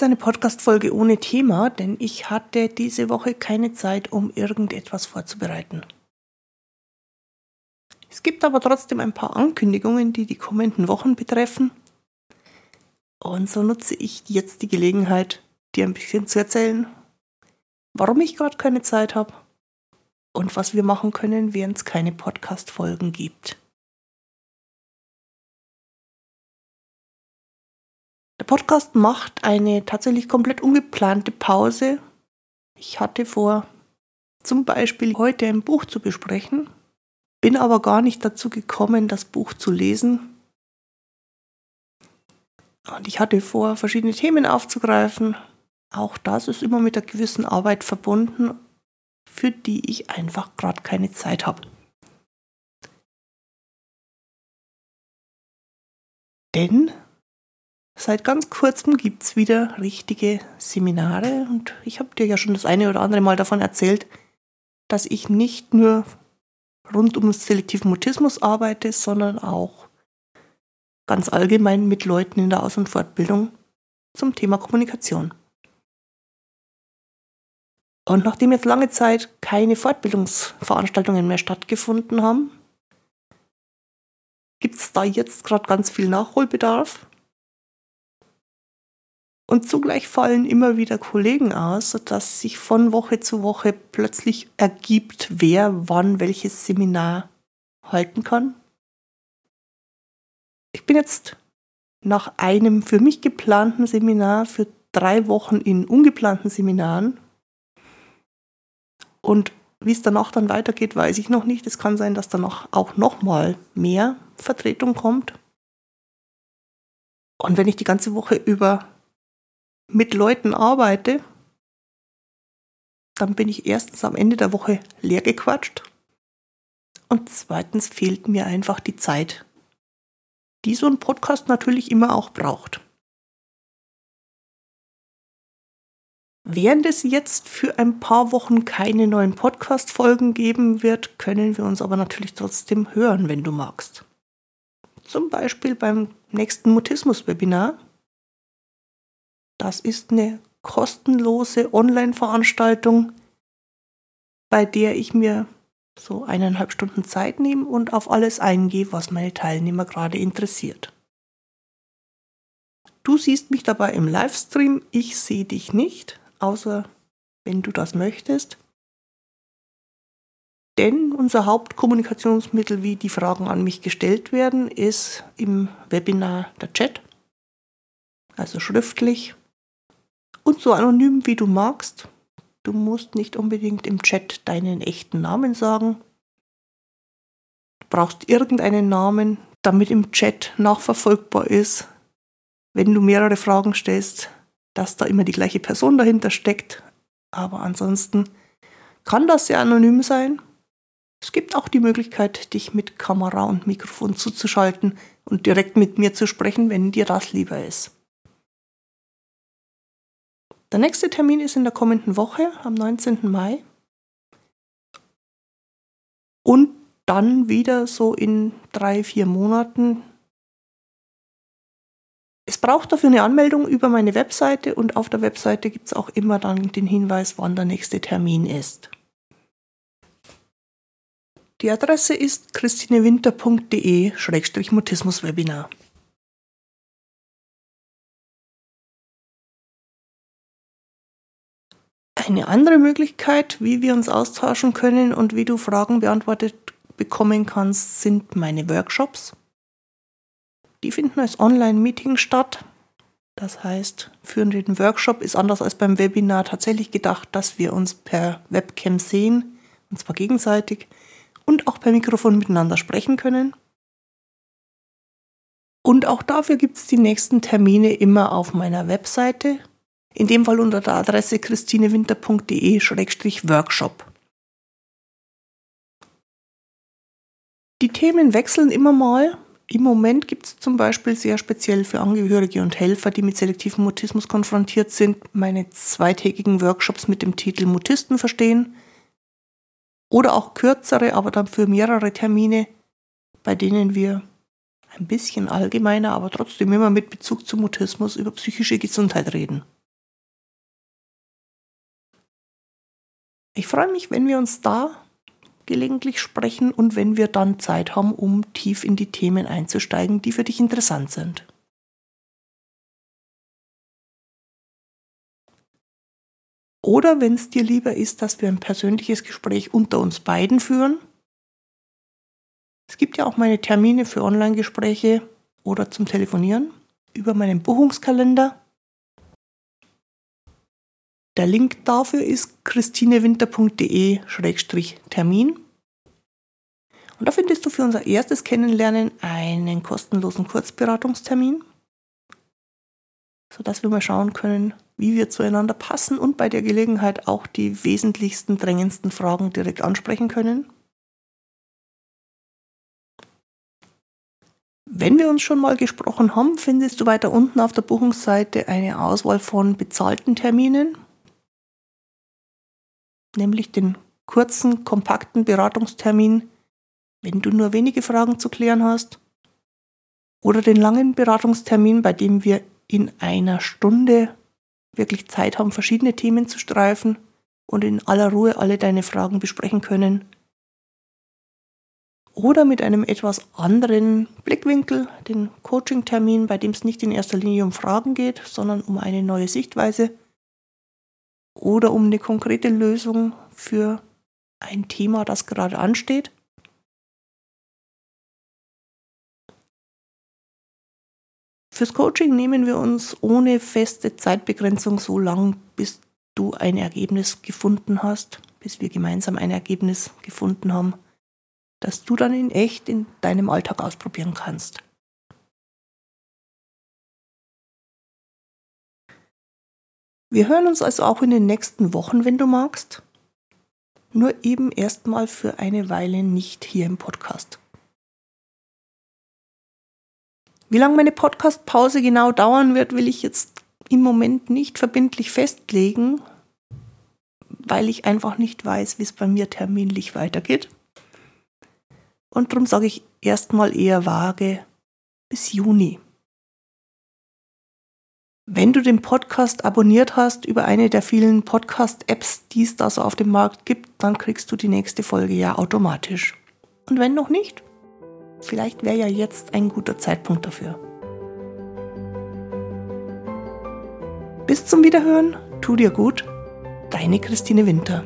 jetzt eine Podcast-Folge ohne Thema, denn ich hatte diese Woche keine Zeit, um irgendetwas vorzubereiten. Es gibt aber trotzdem ein paar Ankündigungen, die die kommenden Wochen betreffen. Und so nutze ich jetzt die Gelegenheit, dir ein bisschen zu erzählen, warum ich gerade keine Zeit habe und was wir machen können, während es keine Podcast-Folgen gibt. Podcast macht eine tatsächlich komplett ungeplante Pause. Ich hatte vor, zum Beispiel heute ein Buch zu besprechen, bin aber gar nicht dazu gekommen, das Buch zu lesen. Und ich hatte vor, verschiedene Themen aufzugreifen. Auch das ist immer mit einer gewissen Arbeit verbunden, für die ich einfach gerade keine Zeit habe. Denn Seit ganz kurzem gibt es wieder richtige Seminare und ich habe dir ja schon das eine oder andere Mal davon erzählt, dass ich nicht nur rund um selektiven Mutismus arbeite, sondern auch ganz allgemein mit Leuten in der Aus- und Fortbildung zum Thema Kommunikation. Und nachdem jetzt lange Zeit keine Fortbildungsveranstaltungen mehr stattgefunden haben, gibt es da jetzt gerade ganz viel Nachholbedarf. Und zugleich fallen immer wieder Kollegen aus, sodass sich von Woche zu Woche plötzlich ergibt, wer wann welches Seminar halten kann. Ich bin jetzt nach einem für mich geplanten Seminar für drei Wochen in ungeplanten Seminaren. Und wie es danach dann weitergeht, weiß ich noch nicht. Es kann sein, dass danach auch noch mal mehr Vertretung kommt. Und wenn ich die ganze Woche über mit Leuten arbeite, dann bin ich erstens am Ende der Woche leer gequatscht und zweitens fehlt mir einfach die Zeit, die so ein Podcast natürlich immer auch braucht. Während es jetzt für ein paar Wochen keine neuen Podcast-Folgen geben wird, können wir uns aber natürlich trotzdem hören, wenn du magst. Zum Beispiel beim nächsten Mutismus-Webinar das ist eine kostenlose Online-Veranstaltung, bei der ich mir so eineinhalb Stunden Zeit nehme und auf alles eingehe, was meine Teilnehmer gerade interessiert. Du siehst mich dabei im Livestream, ich sehe dich nicht, außer wenn du das möchtest. Denn unser Hauptkommunikationsmittel, wie die Fragen an mich gestellt werden, ist im Webinar der Chat, also schriftlich und so anonym wie du magst. Du musst nicht unbedingt im Chat deinen echten Namen sagen. Du brauchst irgendeinen Namen, damit im Chat nachverfolgbar ist, wenn du mehrere Fragen stellst, dass da immer die gleiche Person dahinter steckt. Aber ansonsten kann das sehr anonym sein. Es gibt auch die Möglichkeit, dich mit Kamera und Mikrofon zuzuschalten und direkt mit mir zu sprechen, wenn dir das lieber ist. Der nächste Termin ist in der kommenden Woche, am 19. Mai. Und dann wieder so in drei, vier Monaten. Es braucht dafür eine Anmeldung über meine Webseite und auf der Webseite gibt es auch immer dann den Hinweis, wann der nächste Termin ist. Die Adresse ist christinewinter.de-mutismuswebinar. Eine andere Möglichkeit, wie wir uns austauschen können und wie du Fragen beantwortet bekommen kannst, sind meine Workshops. Die finden als Online-Meeting statt. Das heißt, für den Workshop ist anders als beim Webinar tatsächlich gedacht, dass wir uns per Webcam sehen, und zwar gegenseitig, und auch per Mikrofon miteinander sprechen können. Und auch dafür gibt es die nächsten Termine immer auf meiner Webseite in dem Fall unter der Adresse christinewinter.de-workshop. Die Themen wechseln immer mal. Im Moment gibt es zum Beispiel sehr speziell für Angehörige und Helfer, die mit selektivem Mutismus konfrontiert sind, meine zweitägigen Workshops mit dem Titel Mutisten verstehen. Oder auch kürzere, aber dann für mehrere Termine, bei denen wir ein bisschen allgemeiner, aber trotzdem immer mit Bezug zum Mutismus über psychische Gesundheit reden. Ich freue mich, wenn wir uns da gelegentlich sprechen und wenn wir dann Zeit haben, um tief in die Themen einzusteigen, die für dich interessant sind. Oder wenn es dir lieber ist, dass wir ein persönliches Gespräch unter uns beiden führen. Es gibt ja auch meine Termine für Online-Gespräche oder zum Telefonieren über meinen Buchungskalender. Der Link dafür ist christinewinter.de-termin. Und da findest du für unser erstes Kennenlernen einen kostenlosen Kurzberatungstermin, sodass wir mal schauen können, wie wir zueinander passen und bei der Gelegenheit auch die wesentlichsten, drängendsten Fragen direkt ansprechen können. Wenn wir uns schon mal gesprochen haben, findest du weiter unten auf der Buchungsseite eine Auswahl von bezahlten Terminen, nämlich den kurzen, kompakten Beratungstermin, wenn du nur wenige Fragen zu klären hast, oder den langen Beratungstermin, bei dem wir in einer Stunde wirklich Zeit haben, verschiedene Themen zu streifen und in aller Ruhe alle deine Fragen besprechen können. Oder mit einem etwas anderen Blickwinkel, den Coaching-Termin, bei dem es nicht in erster Linie um Fragen geht, sondern um eine neue Sichtweise oder um eine konkrete Lösung für ein Thema, das gerade ansteht. Fürs Coaching nehmen wir uns ohne feste Zeitbegrenzung so lang, bis du ein Ergebnis gefunden hast, bis wir gemeinsam ein Ergebnis gefunden haben, das du dann in echt in deinem Alltag ausprobieren kannst. Wir hören uns also auch in den nächsten Wochen, wenn du magst. Nur eben erstmal für eine Weile nicht hier im Podcast. Wie lange meine Podcast-Pause genau dauern wird, will ich jetzt im Moment nicht verbindlich festlegen, weil ich einfach nicht weiß, wie es bei mir terminlich weitergeht. Und darum sage ich erstmal eher vage bis Juni. Wenn du den Podcast abonniert hast über eine der vielen Podcast-Apps, die es da so auf dem Markt gibt, dann kriegst du die nächste Folge ja automatisch. Und wenn noch nicht, Vielleicht wäre ja jetzt ein guter Zeitpunkt dafür. Bis zum Wiederhören, tu dir gut, deine Christine Winter.